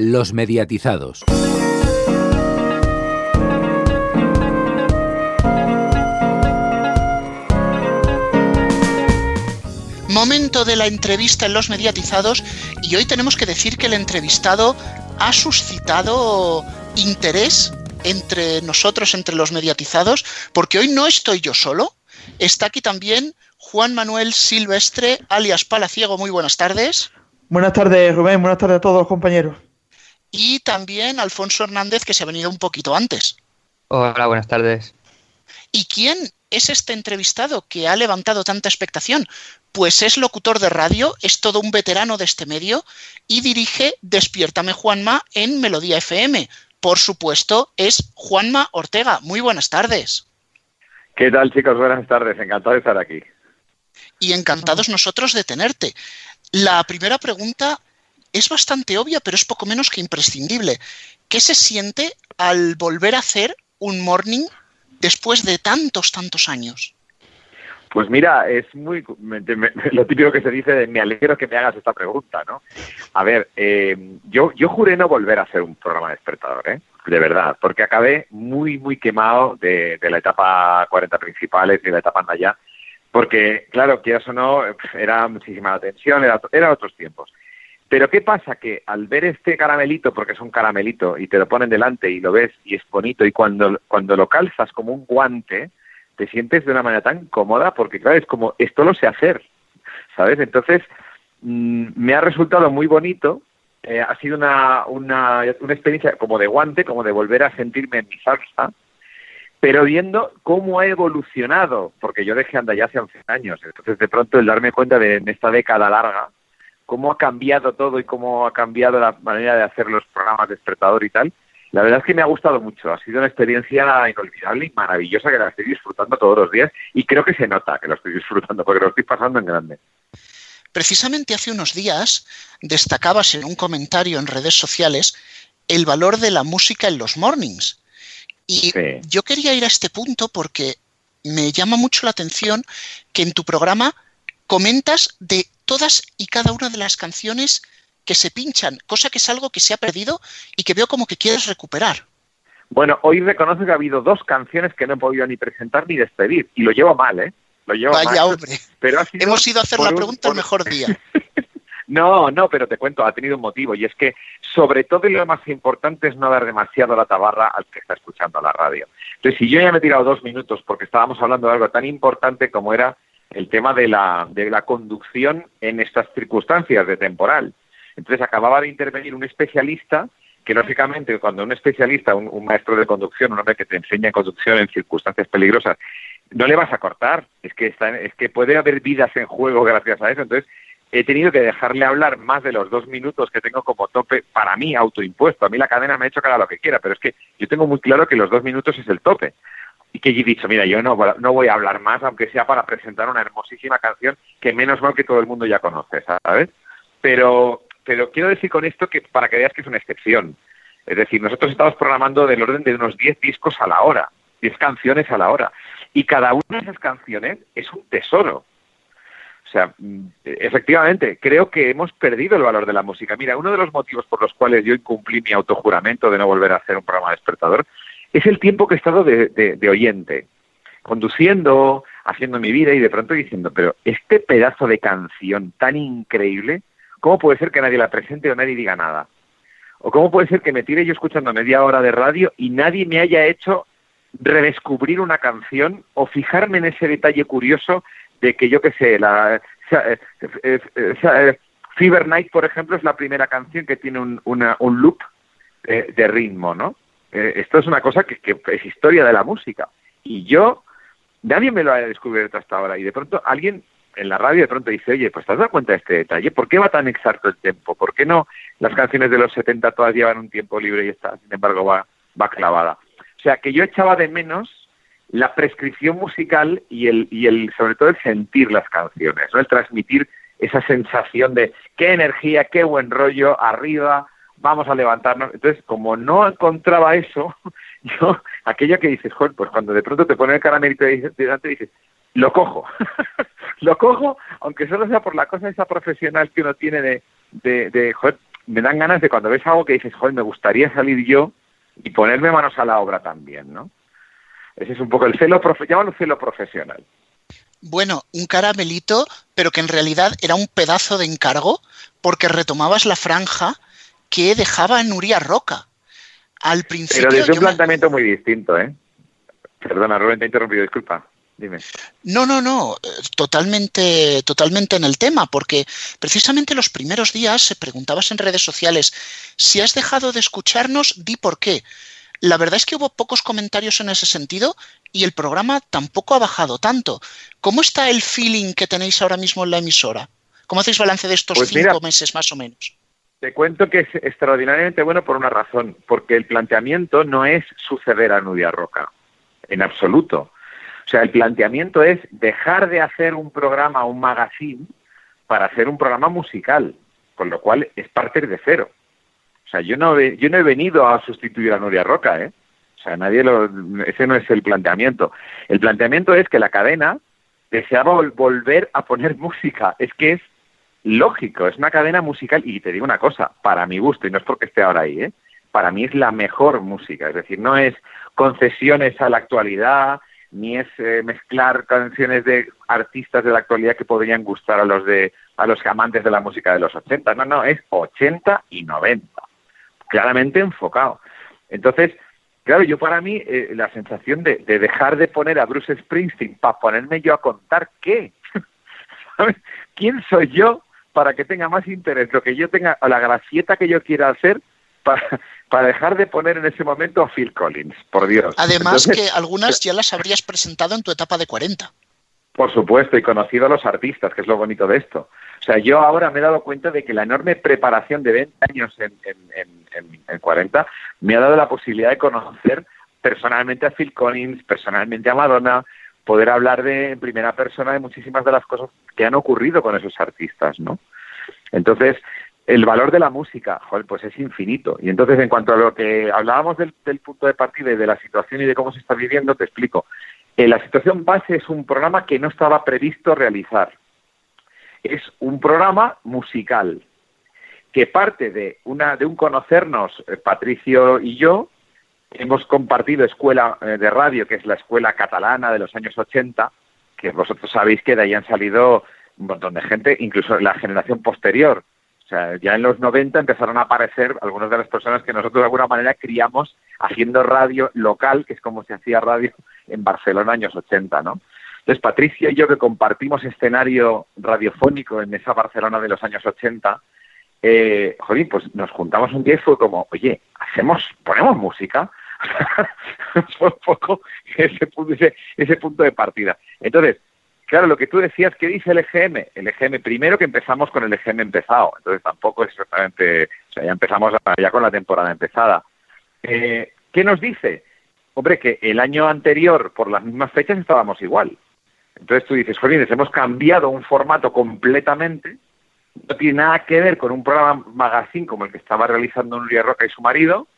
Los mediatizados. Momento de la entrevista en los mediatizados y hoy tenemos que decir que el entrevistado ha suscitado interés entre nosotros, entre los mediatizados, porque hoy no estoy yo solo, está aquí también Juan Manuel Silvestre, alias Palaciego. Muy buenas tardes. Buenas tardes, Rubén. Buenas tardes a todos los compañeros. Y también Alfonso Hernández, que se ha venido un poquito antes. Hola, buenas tardes. ¿Y quién es este entrevistado que ha levantado tanta expectación? Pues es locutor de radio, es todo un veterano de este medio y dirige Despiértame Juanma en Melodía FM. Por supuesto, es Juanma Ortega. Muy buenas tardes. ¿Qué tal, chicos? Buenas tardes. Encantado de estar aquí. Y encantados nosotros de tenerte. La primera pregunta es bastante obvia, pero es poco menos que imprescindible. ¿Qué se siente al volver a hacer un morning después de tantos, tantos años? Pues mira, es muy lo típico que se dice de me alegro que me hagas esta pregunta, ¿no? A ver, eh, yo, juré no volver a hacer un programa despertador, ¿eh? De verdad, porque acabé muy, muy quemado de, la etapa 40 principales y la etapa allá, porque, claro, quieras o no, era muchísima atención, era, era otros tiempos. Pero ¿qué pasa? Que al ver este caramelito, porque es un caramelito, y te lo ponen delante y lo ves y es bonito, y cuando, cuando lo calzas como un guante, te sientes de una manera tan cómoda, porque claro, es como, esto lo sé hacer, ¿sabes? Entonces, mm, me ha resultado muy bonito, eh, ha sido una, una, una experiencia como de guante, como de volver a sentirme en mi salsa, pero viendo cómo ha evolucionado, porque yo dejé andar ya hace 11 años, entonces de pronto el darme cuenta de en esta década larga, cómo ha cambiado todo y cómo ha cambiado la manera de hacer los programas despertador y tal, la verdad es que me ha gustado mucho, ha sido una experiencia inolvidable y maravillosa que la estoy disfrutando todos los días y creo que se nota que lo estoy disfrutando porque lo estoy pasando en grande. Precisamente hace unos días destacabas en un comentario en redes sociales el valor de la música en los mornings. Y yo quería ir a este punto porque me llama mucho la atención que en tu programa comentas de todas y cada una de las canciones que se pinchan, cosa que es algo que se ha perdido y que veo como que quieres recuperar. Bueno, hoy reconozco que ha habido dos canciones que no he podido ni presentar ni despedir, y lo llevo mal, ¿eh? Lo llevo Vaya hombre, pero hemos ido a hacer la pregunta el mejor día. no, no, pero te cuento, ha tenido un motivo, y es que sobre todo y lo más importante es no dar demasiado la tabarra al que está escuchando la radio. Entonces, si yo ya me he tirado dos minutos porque estábamos hablando de algo tan importante como era el tema de la, de la conducción en estas circunstancias de temporal. Entonces acababa de intervenir un especialista que lógicamente cuando un especialista, un, maestro de conducción, un hombre que te enseña conducción en circunstancias peligrosas, no le vas a cortar, es que está, es que puede haber vidas en juego gracias a eso. Entonces he tenido que dejarle hablar más de los dos minutos que tengo como tope para mí autoimpuesto. A mí la cadena me ha hecho haga lo que quiera, pero es que yo tengo muy claro que los dos minutos es el tope y que he dicho, mira, yo no, no voy a hablar más, aunque sea para presentar una hermosísima canción que menos mal que todo el mundo ya conoce, ¿sabes? Pero, pero quiero decir con esto que para que veas que es una excepción. Es decir, nosotros estamos programando del orden de unos 10 discos a la hora, 10 canciones a la hora. Y cada una de esas canciones es un tesoro. O sea, mm, efectivamente, creo que hemos perdido el valor de la música. Mira, uno de los motivos por los cuales yo incumplí mi autojuramento de no volver a hacer un programa despertador es el tiempo que he estado de, oyente, conduciendo, haciendo mi vida y de pronto diciendo, pero este pedazo de canción tan increíble, ¿cómo puede ser que nadie la presente o nadie diga nada? ¿O cómo puede ser que me tire yo escuchando media hora de radio y nadie me haya hecho redescubrir una canción o fijarme en ese detalle curioso de que yo qué sé, la eh, eh, eh, Fever Night, por ejemplo, es la primera canción que tiene un, un loop de ritmo, ¿no? Eh, esto es una cosa que, es historia de la música. Y yo, nadie me lo ha descubierto hasta ahora. Y de pronto alguien en la radio de pronto dice, oye, pues te has dado cuenta de este detalle, ¿por qué va tan exacto el tiempo? ¿Por qué no las canciones de los 70 todas llevan un tiempo libre y esta, sin embargo, va, va clavada? O sea, que yo echaba de menos la prescripción musical y el, y el, sobre todo el sentir las canciones, ¿no? El transmitir esa sensación de qué energía, qué buen rollo, arriba, vamos a levantarnos. Entonces, como no encontraba eso, yo, aquello que dices, joder, pues cuando de pronto te pone el caramelito delante, dices, lo cojo, lo cojo, aunque solo sea por la cosa esa profesional que uno tiene de, de, de joder, me dan ganas de cuando ves algo que dices, joder, me gustaría salir yo y ponerme manos a la obra también, ¿no? Ese es un poco el celo, llámalo celo profesional. Bueno, un caramelito, pero que en realidad era un pedazo de encargo porque retomabas la franja que dejaba Nuria Roca. Al principio. Pero desde un planteamiento muy distinto, ¿eh? Perdona, Rubén, te he interrumpido, disculpa. Dime. No, no, no, totalmente, totalmente en el tema, porque precisamente los primeros días se preguntabas en redes sociales si has dejado de escucharnos, di por qué. La verdad es que hubo pocos comentarios en ese sentido y el programa tampoco ha bajado tanto. ¿Cómo está el feeling que tenéis ahora mismo en la emisora? ¿Cómo hacéis balance de estos pues cinco meses más o menos? Te cuento que es extraordinariamente bueno por una razón, porque el planteamiento no es suceder a Nudia Roca, en absoluto. O sea, el planteamiento es dejar de hacer un programa, un magazine, para hacer un programa musical, con lo cual es partir de cero. O sea, yo no, yo no he venido a sustituir a Nuria Roca, ¿eh? O sea, nadie lo, ese no es el planteamiento. El planteamiento es que la cadena deseaba volver a poner música. Es que es lógico, es una cadena musical y te digo una cosa, para mi gusto, y no es porque esté ahora ahí, ¿eh? para mí es la mejor música, es decir, no es concesiones a la actualidad, ni es eh, mezclar canciones de artistas de la actualidad que podrían gustar a los de a los amantes de la música de los 80. No, no, es 80 y 90. Claramente enfocado. Entonces, claro, yo para mí eh, la sensación de, de, dejar de poner a Bruce Springsteen para ponerme yo a contar qué. ¿Quién soy yo para que tenga más interés lo que yo tenga, o la gracieta que yo quiera hacer para, para dejar de poner en ese momento a Phil Collins, por Dios. Además que algunas ya las habrías presentado en tu etapa de 40. Por supuesto, y conocido a los artistas, que es lo bonito de esto. O sea, yo ahora me he dado cuenta de que la enorme preparación de 20 años en, en, en 40 me ha dado la posibilidad de conocer personalmente a Phil Collins, personalmente a Madonna, poder hablar de en primera persona de muchísimas de las cosas que han ocurrido con esos artistas, ¿no? Entonces, el valor de la música, pues es infinito. Y entonces, en cuanto a lo que hablábamos del, punto de partida y de la situación y de cómo se está viviendo, te explico. Eh, la situación base es un programa que no estaba previsto realizar. Es un programa musical que parte de, una, de un conocernos, eh, Patricio y yo, hemos compartido escuela eh, de radio, que es la escuela catalana de los años 80, que vosotros sabéis que de ahí han salido un montón de gente, incluso la generación posterior o sea, ya en los 90 empezaron a aparecer algunas de las personas que nosotros de alguna manera criamos haciendo radio local, que es como se hacía radio en Barcelona años 80, ¿no? Entonces, Patricia y yo que compartimos escenario radiofónico en esa Barcelona de los años 80, eh, pues nos juntamos un día y fue como, oye, hacemos, ponemos música. un poco ese punto, ese punto de partida. Entonces, Claro, lo que tú decías, ¿qué dice el EGM? El EGM, primero que empezamos con el EGM empezado, entonces tampoco es exactamente, o sea, ya empezamos ya con la temporada empezada. Eh, ¿Qué nos dice? Hombre, que el año anterior, por las mismas fechas, estábamos igual. Entonces tú dices, Jolines, hemos cambiado un formato completamente, no tiene nada que ver con un programa magazine como el que estaba realizando Nuria Roca y su marido,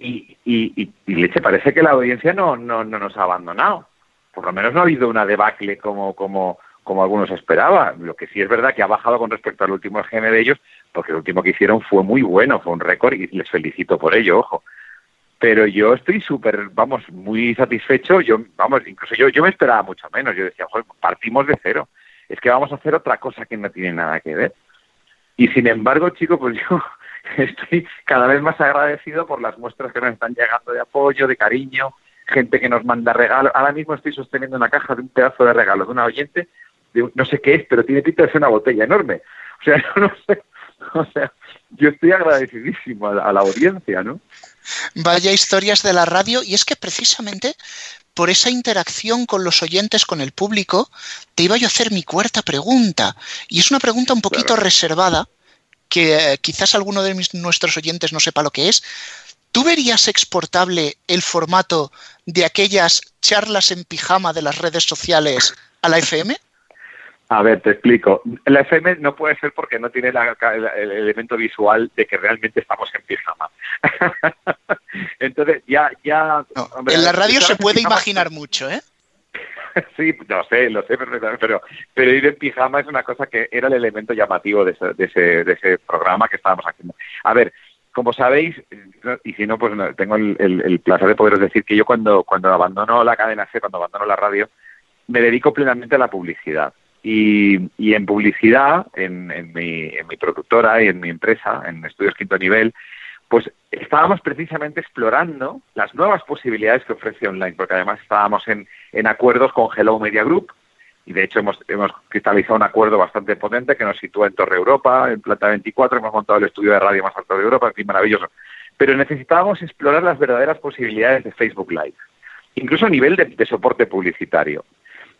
y, y, y, leche, parece que la audiencia no, no, no nos ha abandonado por lo menos no ha habido una debacle como, como, como algunos esperaban. Lo que sí es verdad que ha bajado con respecto al último EGM de ellos, porque el último que hicieron fue muy bueno, fue un récord y les felicito por ello, ojo. Pero yo estoy súper, vamos, muy satisfecho. Yo, vamos, incluso yo, yo me esperaba mucho menos. Yo decía, joder, partimos de cero. Es que vamos a hacer otra cosa que no tiene nada que ver. Y sin embargo, chicos, pues yo estoy cada vez más agradecido por las muestras que nos están llegando de apoyo, de cariño, gente que nos manda regalos. Ahora mismo estoy sosteniendo una caja de un pedazo de regalo de una oyente, de no sé qué es, pero tiene pinta de ser una botella enorme. O sea, no sé. O sea, yo estoy agradecidísimo a la, a la audiencia, ¿no? Vaya historias de la radio, y es que precisamente por esa interacción con los oyentes, con el público, te iba yo a hacer mi cuarta pregunta. Y es una pregunta un poquito claro. reservada, que eh, quizás alguno de mis, nuestros oyentes no sepa lo que es, ¿Tú verías exportable el formato de aquellas charlas en pijama de las redes sociales a la FM? A ver, te explico. La FM no puede ser porque no tiene la, el, el, elemento visual de que realmente estamos en pijama. Entonces, ya... ya no, hombre, en la radio se puede pijama, imaginar mucho, ¿eh? sí, no sé, lo sé perfectamente, pero, pero ir en pijama es una cosa que era el elemento llamativo de ese, de ese, de ese programa que estábamos haciendo. A ver, como sabéis, y si no, pues tengo el, placer de poderos decir que yo cuando, cuando abandono la cadena C, cuando abandono la radio, me dedico plenamente a la publicidad. Y, y en publicidad, en, en, mi, en mi productora y en mi empresa, en Estudios Quinto Nivel, pues estábamos precisamente explorando las nuevas posibilidades que ofrece online, porque además estábamos en, en acuerdos con Hello Media Group, y de hecho hemos, hemos cristalizado un acuerdo bastante potente que nos sitúa en Torre Europa, en Planta 24, hemos montado el estudio de radio más alto de Europa, en fin, maravilloso. Pero necesitábamos explorar las verdaderas posibilidades de Facebook Live, incluso a nivel de soporte publicitario.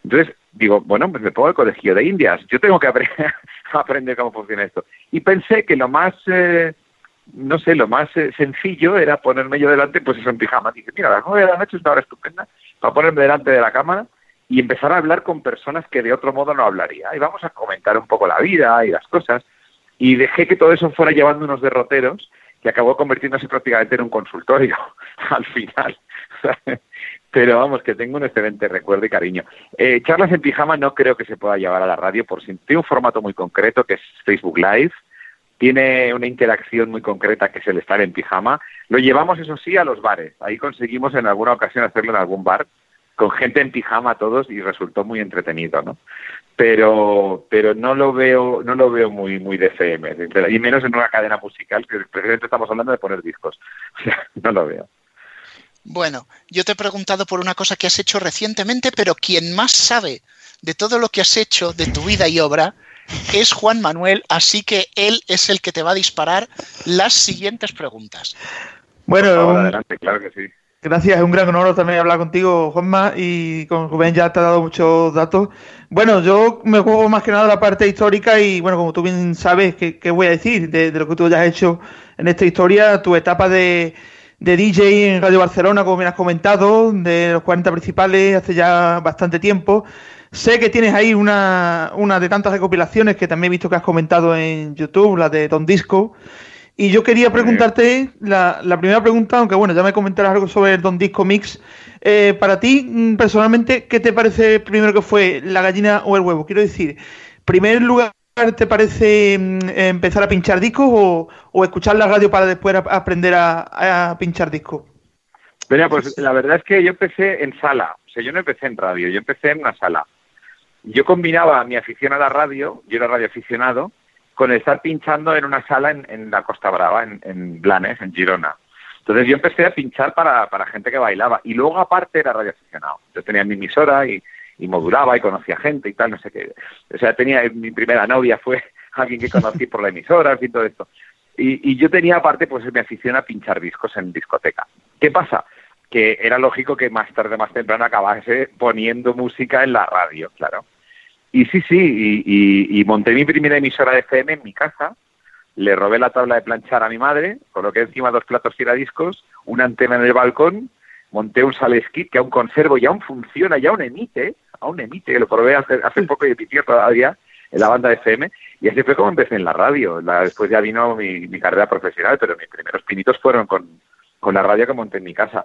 Entonces, digo, bueno, pues me pongo el colegio de Indias, yo tengo que aprender cómo funciona esto. Y pensé que lo más, eh, no sé, lo más eh, sencillo era ponerme yo delante, pues eso en pijama. Dije, mira, a las nueve de la noche es una hora estupenda para ponerme delante de la cámara y empezar a hablar con personas que de otro modo no hablaría. Y vamos a comentar un poco la vida y las cosas. Y dejé que todo eso fuera llevando unos derroteros que acabó convirtiéndose prácticamente en un consultorio al final. Pero vamos, que tengo un excelente recuerdo y cariño. Eh, charlas en pijama no creo que se pueda llevar a la radio por si tiene un formato muy concreto que es Facebook Live, tiene una interacción muy concreta que es el estar en pijama. Lo llevamos, eso sí, a los bares. Ahí conseguimos en alguna ocasión hacerlo en algún bar con gente en pijama todos y resultó muy entretenido, ¿no? Pero pero no lo veo no lo veo muy muy de FM y menos en una cadena musical que precisamente estamos hablando de poner discos. No lo veo. Bueno, yo te he preguntado por una cosa que has hecho recientemente, pero quien más sabe de todo lo que has hecho, de tu vida y obra, es Juan Manuel, así que él es el que te va a disparar las siguientes preguntas. Bueno, adelante, claro que sí. Gracias, es un gran honor también hablar contigo, Juanma, y con Rubén ya te ha dado muchos datos. Bueno, yo me juego más que nada la parte histórica y, bueno, como tú bien sabes, ¿qué, voy a decir de, de, lo que tú ya has hecho en esta historia? Tu etapa de, de DJ en Radio Barcelona, como bien has comentado, de los 40 principales hace ya bastante tiempo. Sé que tienes ahí una, una de tantas recopilaciones que también he visto que has comentado en YouTube, la de Don Disco. Y yo quería preguntarte la, la primera pregunta, aunque bueno, ya me comentarás algo sobre el Don Disco Mix. Eh, para ti, mm, personalmente, ¿qué te parece primero que fue la gallina o el huevo? Quiero decir, primer lugar te parece mm, empezar a pinchar discos o, escuchar la radio para después aprender a, pinchar discos? Mira, pues la verdad es que yo empecé en sala, o sea, yo no empecé en radio, yo empecé en una sala. Yo combinaba mi afición a la radio, yo era radioaficionado, con estar pinchando en una sala en, la Costa Brava, en, en, Blanes, en Girona. Entonces yo empecé a pinchar para, gente que bailaba y luego aparte era radioaficionado. Yo tenía mi emisora y, y modulaba y conocía gente y tal, no sé qué. O sea, tenía, mi primera novia fue alguien que conocí por la emisora, y todo esto. Y, y yo tenía aparte, pues me afición a pinchar discos en discoteca. ¿Qué pasa? Que era lógico que más tarde, más temprano acabase poniendo música en la radio, claro. Y sí, sí, y, y, monté mi primera emisora de FM en mi casa, le robé la tabla de planchar a mi madre, coloqué encima dos platos giradiscos, una antena en el balcón, monté un Saleskit que aún conservo y aún funciona y aún emite, aún emite, lo probé hace, hace poco y emitió todavía en la banda de FM, y así fue como empecé en la radio. después ya vino mi, carrera profesional, pero mis primeros pinitos fueron con, la radio que monté en mi casa.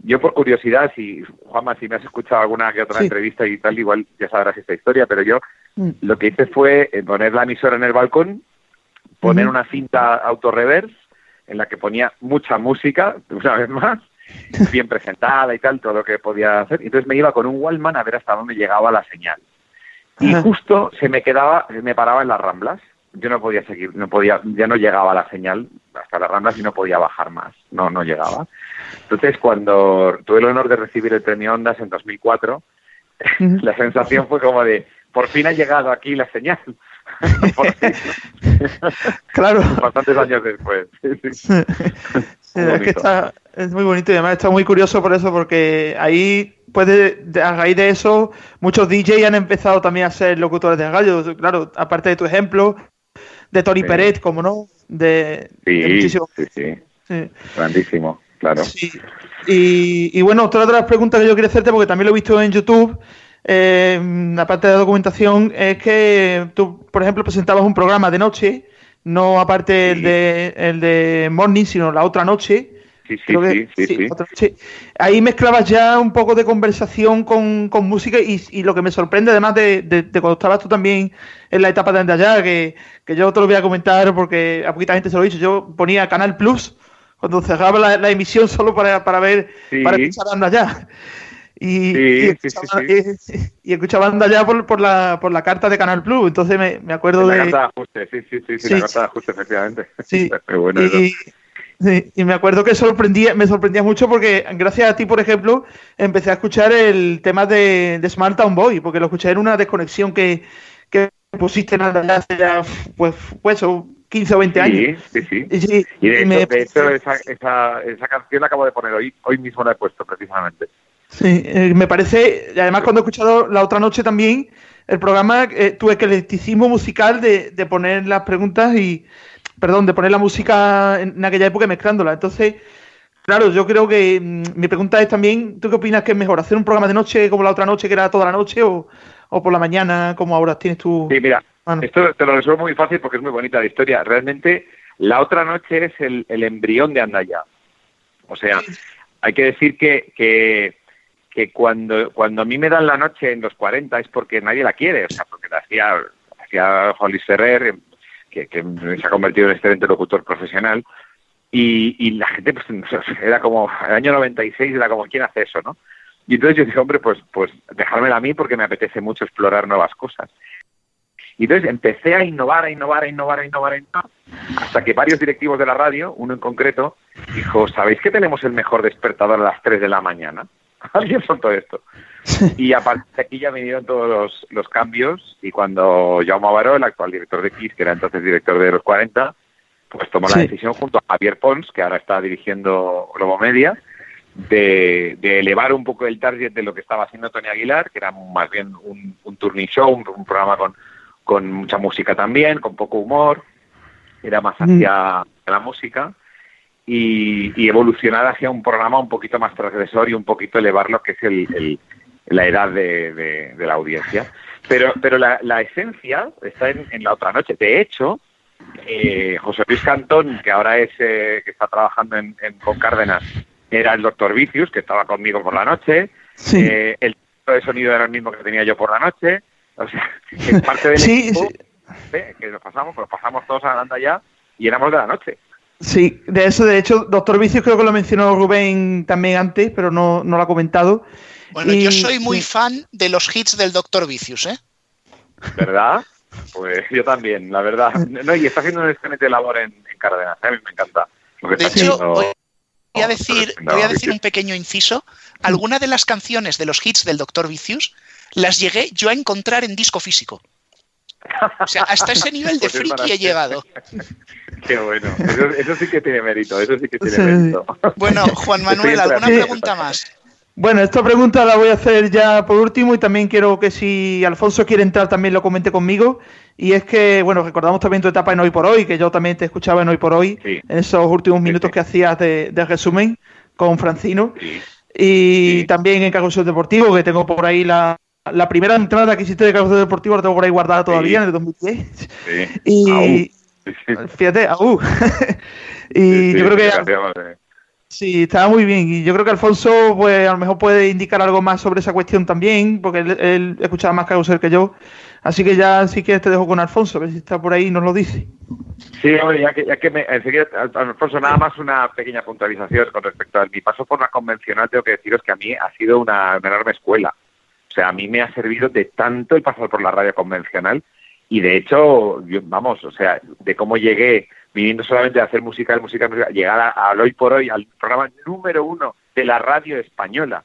Yo por curiosidad, si Juanma, si me has escuchado alguna que otra entrevista y tal, igual ya sabrás esta historia, pero yo mm. lo que hice fue eh, poner la emisora en el balcón, poner una cinta auto-reverse en la que ponía mucha música, una vez más, bien presentada y tal, todo lo que podía hacer. Entonces me iba con un Wallman a ver hasta dónde llegaba la señal. Y justo se me quedaba, me paraba en las ramblas. Yo no podía seguir, no podía, ya no llegaba la señal hasta las ramblas y no podía bajar más. No, no llegaba. Entonces cuando tuve el honor de recibir el premio Ondas en 2004, la sensación fue como de, por fin ha llegado aquí la señal. claro. Bastantes años después. es que está, es muy bonito y además está muy curioso por eso, porque ahí, puede, a raíz de eso, muchos DJ han empezado también a ser locutores de radio. Claro, aparte de tu ejemplo, de Tony Peret, como no, de, sí, Sí, sí, Grandísimo, claro. Y, y, bueno, otra de las preguntas que yo quería hacerte, porque también lo he visto en YouTube, eh, aparte de la documentación, es que tú, por ejemplo, presentabas un programa de noche, no aparte el, de, el de Morning, sino la otra noche, Sí, sí, sí, sí, Ahí mezclabas ya un poco de conversación con, música y, lo que me sorprende además de, cuando estabas tú también en la etapa de allá, que, que yo te lo voy a comentar porque a poquita gente se lo he dicho, yo ponía Canal Plus cuando cerraba la, emisión solo para, para ver, para escuchar allá. Y, y, escuchaba, y, escuchaba ya por, por, la, por la carta de Canal Plus, entonces me, me acuerdo de... La carta de ajuste, sí, sí, sí, sí, la carta de ajuste, efectivamente. Sí, bueno y, y, me acuerdo que sorprendía, me sorprendía mucho porque gracias a ti, por ejemplo, empecé a escuchar el tema de, de Smart Town Boy, porque lo escuché en una desconexión que, que pusiste en hace ya, pues, pues 15 o 20 años. Sí, sí, sí. Y, de, hecho, esa, esa, esa, canción la acabo de poner hoy, hoy mismo la he puesto precisamente. Sí, eh, me parece, y además cuando he escuchado la otra noche también el programa, eh, el eclecticismo musical de, de poner las preguntas y, perdón, de poner la música en, aquella época mezclándola. Entonces, claro, yo creo que mm, mi pregunta es también, ¿tú qué opinas que es mejor? ¿Hacer un programa de noche como la otra noche, que era toda la noche, o, por la mañana, como ahora tienes tú? Sí, mira, esto te lo resuelvo muy fácil porque es muy bonita la historia. Realmente, la otra noche es el, embrión de Andaya. O sea, hay que decir que, que, que, cuando, cuando a mí me dan la noche en los 40 es porque nadie la quiere, o sea, porque la hacía, hacía Holly Ferrer, que, se ha convertido en excelente locutor profesional, y, y la gente, pues, era como, el año 96 era como, ¿quién hace eso, no? Y entonces yo dije, hombre, pues, pues dejármela a mí porque me apetece mucho explorar nuevas cosas. Y entonces empecé a innovar, a innovar, a innovar, a innovar, a innovar, hasta que varios directivos de la radio, uno en concreto, dijo, ¿sabéis que tenemos el mejor despertador a las 3 de la mañana? Alguien soltó esto. Y a partir de aquí ya vinieron todos los, cambios. Y cuando Jaume Baró, el actual director de Kiss, que era entonces director de los 40, pues tomó la decisión junto a Javier Pons, que ahora está dirigiendo Globo Media, de, elevar un poco el target de lo que estaba haciendo Tony Aguilar, que era más bien un, un turning show, un, programa con, con mucha música también, con poco humor, era más hacia la música. Y, evolucionar hacia un programa un poquito más transgresor y un poquito elevar lo que es el, la edad de, la audiencia. Pero, pero la, esencia está en, la otra noche. De hecho, eh, José Luis Cantón, que ahora es eh, que está trabajando en, con Cárdenas, era el doctor Vicius, que estaba conmigo por la noche. Eh, el de sonido era el mismo que tenía yo por la noche. O sea, en parte del equipo que nos pasamos, pues pasamos todos a la ya y éramos de la noche. Sí, de eso, de hecho, Doctor Vicius creo que lo mencionó Rubén también antes, pero no, no lo ha comentado. Bueno, yo soy muy fan de los hits del Doctor Vicius, ¿eh? ¿Verdad? Pues yo también, la verdad. No, y está haciendo un excelente labor en, en Cárdenas, ¿eh? a mí me encanta. de hecho, voy a decir, voy a decir un pequeño inciso. Algunas de las canciones de los hits del Doctor Vicius las llegué yo a encontrar en disco físico. O sea, hasta ese nivel de pues friki he llegado. Qué bueno. Eso, sí que tiene mérito. Eso sí que tiene mérito. Bueno, Juan Manuel, ¿alguna pregunta más? Bueno, esta pregunta la voy a hacer ya por último y también quiero que si Alfonso quiere entrar también lo comente conmigo. Y es que, bueno, recordamos también tu etapa en Hoy por Hoy, que yo también te escuchaba en Hoy por Hoy, en esos últimos minutos que hacías de, resumen con Francino. Y también en Carlos Deportivo, que tengo por ahí la, la primera entrada que hiciste de Carlos Deportivo, la tengo por ahí guardada todavía en el 2010. Y, Fíjate, aú. y yo creo que. Sí, estaba muy bien. Y yo creo que Alfonso, pues a lo mejor puede indicar algo más sobre esa cuestión también, porque él, escuchaba más Carusel que yo. Así que ya sí que te dejo con Alfonso, a ver si está por ahí y nos lo dice. Sí, hombre, ya que, ya que me, enseguida, Alfonso, nada más una pequeña puntualización con respecto a mi paso por la convencional. Tengo que deciros que a mí ha sido una enorme escuela. O sea, a mí me ha servido de tanto el pasar por la radio convencional y de hecho, vamos, o sea, de cómo llegué viniendo solamente a hacer música, música, música llegar a, hoy por hoy al programa número uno de la radio española,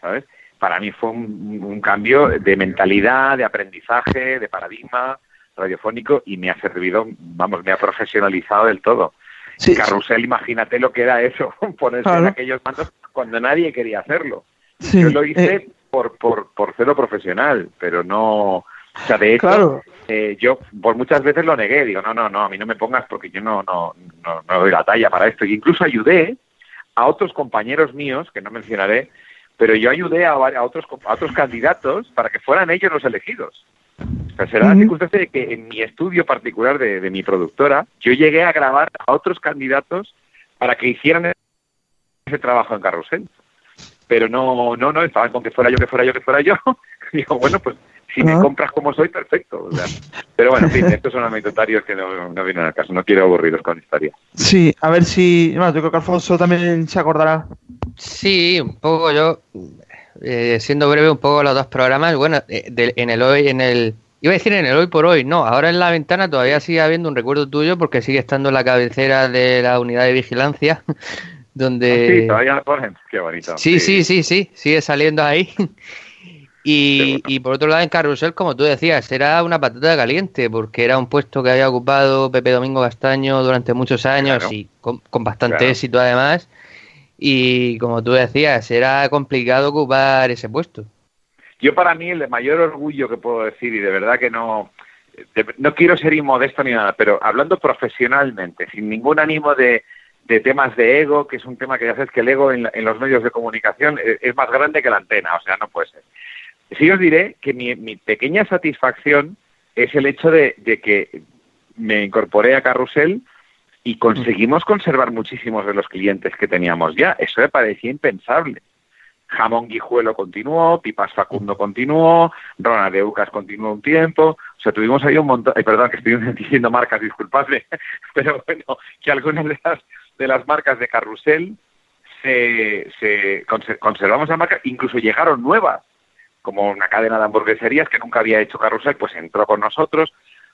¿sabes? Para mí fue un, cambio de mentalidad, de aprendizaje, de paradigma radiofónico y me ha servido, vamos, me ha profesionalizado del todo. Sí, Carrusel, imagínate lo que era eso, ponerse en aquellos mandos cuando nadie quería hacerlo. Yo lo hice eh. por, por, por cero profesional, pero no, o sea, de hecho, eh, yo por muchas veces lo negué, digo, no, no, no, a mí no me pongas porque yo no, no, no, no doy la talla para esto. Y incluso ayudé a otros compañeros míos, que no mencionaré, pero yo ayudé a, a otros, a otros candidatos para que fueran ellos los elegidos. O sea, será la circunstancia de que en mi estudio particular de, de mi productora, yo llegué a grabar a otros candidatos para que hicieran ese trabajo en Carrusel. Pero no, no, no, estaban con que fuera yo, que fuera yo, que fuera yo. Digo, bueno, pues si me compras como soy, perfecto. pero bueno, en fin, estos son anecdotarios que no, no vienen al caso. No quiero aburriros con historia. Sí, a ver si. Bueno, yo creo que Alfonso también se acordará. Sí, un poco yo. Eh, siendo breve, un poco los dos programas. Bueno, eh, en el hoy, en el. Iba a decir en el hoy por hoy, no, ahora en la ventana todavía sigue habiendo un recuerdo tuyo porque sigue estando en la cabecera de la unidad de vigilancia, donde... Ah, sí, todavía lo ponen, qué bonito. Sí, sí, sí, sí, sigue saliendo ahí. Y, por otro lado, en Carrusel, como tú decías, era una patata caliente, porque era un puesto que había ocupado Pepe Domingo Castaño durante muchos años y con, bastante éxito además. Y como tú decías, era complicado ocupar ese puesto. Yo para mí el mayor orgullo que puedo decir, y de verdad que no, no quiero ser inmodesto ni nada, pero hablando profesionalmente, sin ningún ánimo de, temas de ego, que es un tema que ya sabes que el ego en, en los medios de comunicación es, es, más grande que la antena, o sea, no puede ser. Sí os diré que mi, pequeña satisfacción es el hecho de, que me incorporé a Carrusel y conseguimos conservar muchísimos de los clientes que teníamos ya. Eso me parecía impensable. Jamón Guijuelo continuó, Pipas Facundo continuó, Rona de Ucas continuó un tiempo. O sea, tuvimos ahí un montón. perdón, que estoy diciendo marcas, disculpadme. Pero bueno, que algunas de las, de las marcas de Carrusel se, se conservamos la marca, incluso llegaron nuevas como una cadena de hamburgueserías que nunca había hecho carrusel, pues entró con nosotros.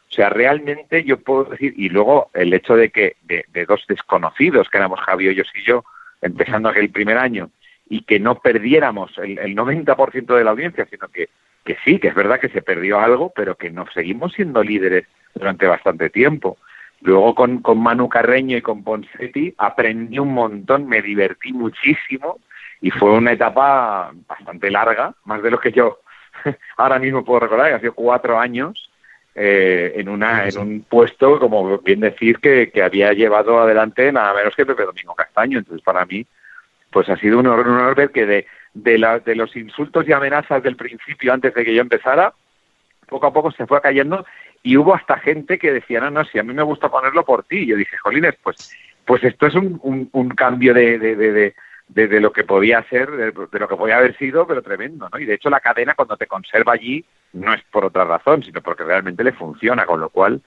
O sea, realmente yo puedo decir, y luego el hecho de que de, dos desconocidos, que éramos Javi ellos y yo, empezando aquel primer año, y que no perdiéramos el, 90% de la audiencia, sino que, que sí, que es verdad que se perdió algo, pero que nos seguimos siendo líderes durante bastante tiempo. Luego con, con Manu Carreño y con Ponsetti aprendí un montón, me divertí muchísimo y fue una etapa bastante larga, más de lo que yo ahora mismo puedo recordar, que ha sido cuatro años eh, en, una, en un puesto, como bien decir, que, que, había llevado adelante nada menos que Pepe Domingo Castaño. Entonces, para mí, pues ha sido un honor, un honor ver que de, de, la, de los insultos y amenazas del principio, antes de que yo empezara, poco a poco se fue cayendo y hubo hasta gente que decía, no, no, si a mí me gusta ponerlo por ti. Y yo dije, Jolines, pues, pues esto es un, un, un cambio de, de, de, de, lo que podía ser, de, lo que podía haber sido, pero tremendo, ¿no? Y de hecho la cadena cuando te conserva allí no es por otra razón, sino porque realmente le funciona, con lo cual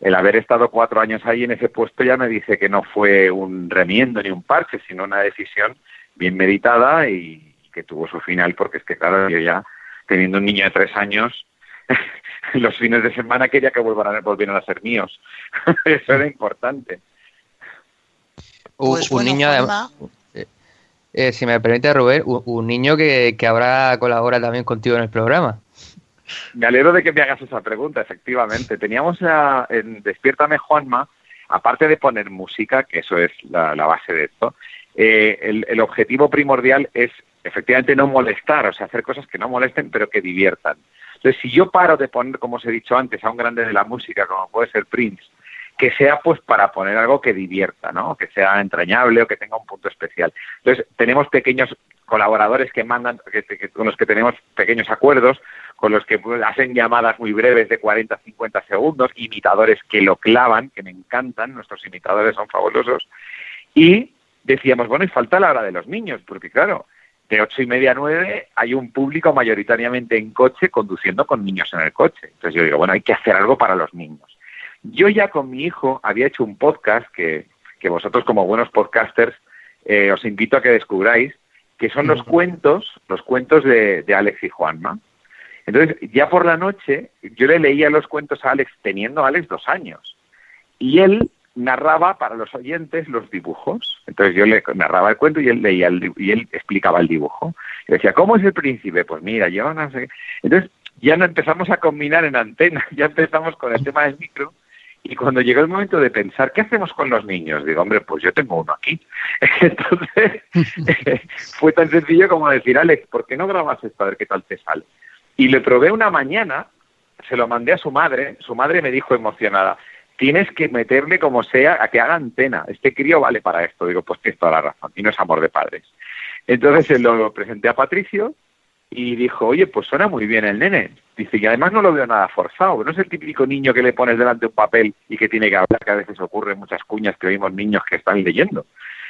el haber estado cuatro años ahí en ese puesto ya me dice que no fue un remiendo ni un parche, sino una decisión bien meditada y que tuvo su final, porque es que claro, yo ya teniendo un niño de tres años, los fines de semana quería que volvieran, volvieran a ser míos. Eso era importante. Pues un niño eh, si me permite, Robert, un, niño que, que ahora colabora también contigo en el programa. Me alegro de que me hagas esa pregunta, efectivamente. Teníamos en Despiértame Juanma, aparte de poner música, que eso es la, base de esto, eh, el, objetivo primordial es efectivamente no molestar, o sea, hacer cosas que no molesten, pero que diviertan. Entonces, si yo paro de poner, como os he dicho antes, a un grande de la música, como puede ser Prince, que sea pues para poner algo que divierta, ¿no? Que sea entrañable o que tenga un punto especial. Entonces, tenemos pequeños colaboradores que mandan, con los que tenemos pequeños acuerdos, con los que pues, hacen llamadas muy breves de 40, 50 segundos, imitadores que lo clavan, que me encantan, nuestros imitadores son fabulosos, y decíamos, bueno, y falta la hora de los niños, porque claro, de ocho y media a nueve hay un público mayoritariamente en coche conduciendo con niños en el coche. Entonces yo digo, bueno, hay que hacer algo para los niños. Yo ya con mi hijo había hecho un podcast que, que vosotros como buenos podcasters eh, os invito a que descubráis, que son los cuentos, los cuentos de, de Alex y Juanma. Entonces, ya por la noche, yo le leía los cuentos a Alex, teniendo a Alex dos años. Y él narraba para los oyentes los dibujos. Entonces yo le narraba el cuento y él leía el, y él explicaba el dibujo. Y decía, ¿cómo es el príncipe? Pues mira, yo no sé. Entonces ya no empezamos a combinar en antena, ya empezamos con el tema del micro y cuando llegó el momento de pensar, ¿qué hacemos con los niños? Digo, hombre, pues yo tengo uno aquí. Entonces, fue tan sencillo como decir, Alex, ¿por qué no grabas esto a ver qué tal te sale? Y le probé una mañana, se lo mandé a su madre, su madre me dijo emocionada, tienes que meterle como sea a que haga antena, este crío vale para esto. Digo, pues tienes toda la razón, y no es amor de padres. Entonces se lo presenté a Patricio, y dijo, oye, pues suena muy bien el nene. Dice, y además no lo veo nada forzado, no es el típico niño que le pones delante un papel y que tiene que hablar, que a veces ocurre muchas cuñas que oímos niños que están leyendo.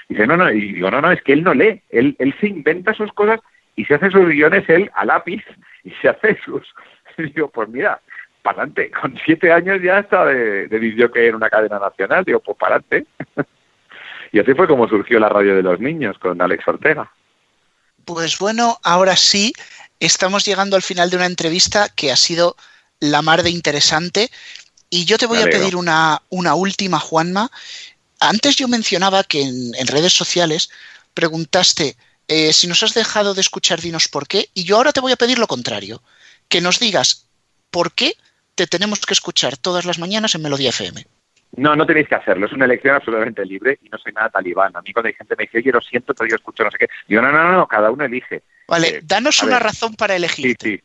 dice, no, no, y digo, no, no, es que él no lee, él, él se inventa sus cosas y se hace sus guiones él a lápiz y se hace sus... Digo, pues mira, para adelante, con siete años ya está de, de que en una cadena nacional, digo, pues para adelante. y así fue como surgió la radio de los niños con Alex Ortega. Pues bueno, ahora sí, estamos llegando al final de una entrevista que ha sido la mar de interesante. Y yo te voy a pedir una, una, última, Juanma. Antes yo mencionaba que en, redes sociales preguntaste eh, si nos has dejado de escuchar, dinos por qué. Y yo ahora te voy a pedir lo contrario. Que nos digas por qué te tenemos que escuchar todas las mañanas en Melodía FM. No, no tenéis que hacerlo. Es una elección absolutamente libre y no soy nada talibán. A mí cuando hay gente me dice, oye, lo siento, pero yo escucho no sé qué. Digo, no, no, no, cada uno elige. Vale, eh, danos una razón para elegir. Sí, sí,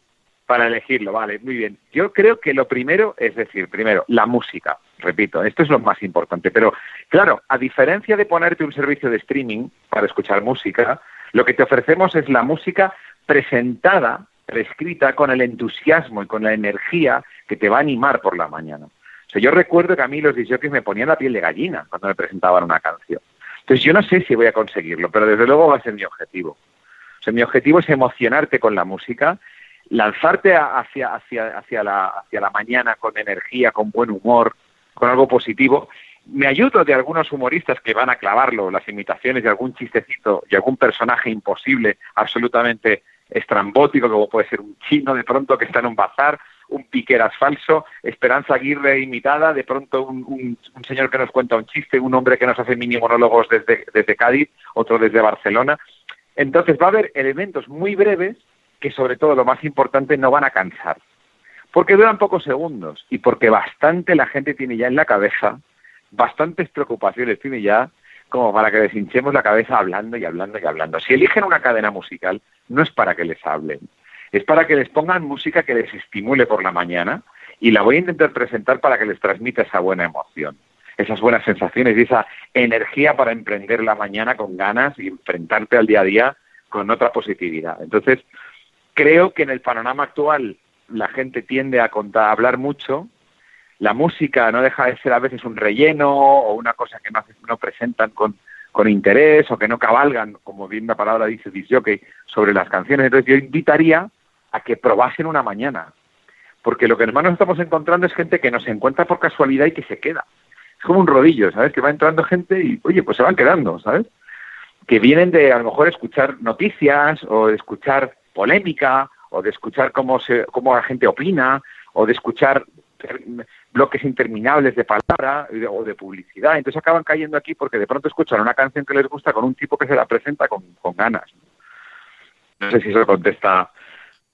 para elegirlo, vale, muy bien. Yo creo que lo primero es decir, primero, la música. Repito, esto es lo más importante. Pero, claro, a diferencia de ponerte un servicio de streaming para escuchar música, lo que te ofrecemos es la música presentada, prescrita con el entusiasmo y con la energía que te va a animar por la mañana yo recuerdo que a mí los DJs me ponían la piel de gallina cuando me presentaban una canción. Entonces yo no sé si voy a conseguirlo, pero desde luego va a ser mi objetivo. O sea, mi objetivo es emocionarte con la música, lanzarte hacia, hacia, hacia, la, hacia la mañana con energía, con buen humor, con algo positivo. Me ayudo de algunos humoristas que van a clavarlo, las imitaciones de algún chistecito y algún personaje imposible, absolutamente estrambótico, como puede ser un chino de pronto que está en un bazar, un piqueras falso, Esperanza Aguirre imitada, de pronto un, señor que nos cuenta un chiste, un hombre que nos hace mini monólogos desde, desde Cádiz, otro desde Barcelona. Entonces va a haber elementos muy breves que sobre todo lo más importante no van a cansar, porque duran pocos segundos y porque bastante la gente tiene ya en la cabeza, bastantes preocupaciones tiene ya como para que les hinchemos la cabeza hablando y hablando y hablando. Si eligen una cadena musical, no es para que les hablen, es para que les pongan música que les estimule por la mañana y la voy a intentar presentar para que les transmita esa buena emoción, esas buenas sensaciones y esa energía para emprender la mañana con ganas y enfrentarte al día a día con otra positividad. Entonces, creo que en el panorama actual la gente tiende a, contar, a hablar mucho, la música no deja de ser a veces un relleno o una cosa que no, no presentan con, con interés o que no cabalgan, como bien la palabra dice disjockey, sobre las canciones. Entonces yo invitaría a que probasen una mañana. Porque lo que más nos estamos encontrando es gente que nos encuentra por casualidad y que se queda. Es como un rodillo, ¿sabes? Que va entrando gente y, oye, pues se van quedando, ¿sabes? Que vienen de a lo mejor escuchar noticias o de escuchar polémica o de escuchar cómo, se, cómo la gente opina o de escuchar bloques interminables de palabra o de publicidad. Entonces acaban cayendo aquí porque de pronto escuchan una canción que les gusta con un tipo que se la presenta con, con ganas. No sé si eso contesta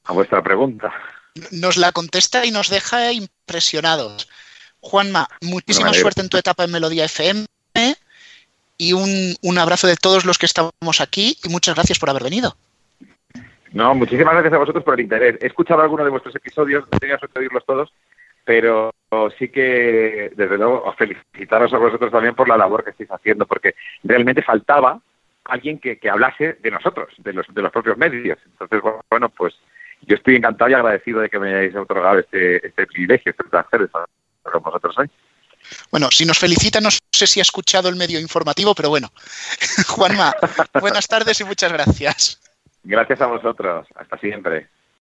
a vuestra pregunta. Nos la contesta y nos deja impresionados. Juanma, muchísima suerte en tu etapa en Melodía FM y un, un, abrazo de todos los que estamos aquí y muchas gracias por haber venido. No, muchísimas gracias a vosotros por el interés. He escuchado algunos de vuestros episodios, no tenía suerte de oírlos todos, pero sí que, desde luego, felicitaros a vosotros también por la labor que estáis haciendo, porque realmente faltaba alguien que, que hablase de nosotros, de los, de los propios medios. Entonces, bueno, pues yo estoy encantado y agradecido de que me hayáis otorgado este, este privilegio, este placer de estar con vosotros hoy. Bueno, si nos felicita, no sé si ha escuchado el medio informativo, pero bueno. Juanma, buenas tardes y muchas gracias. Gracias a vosotros. Hasta siempre.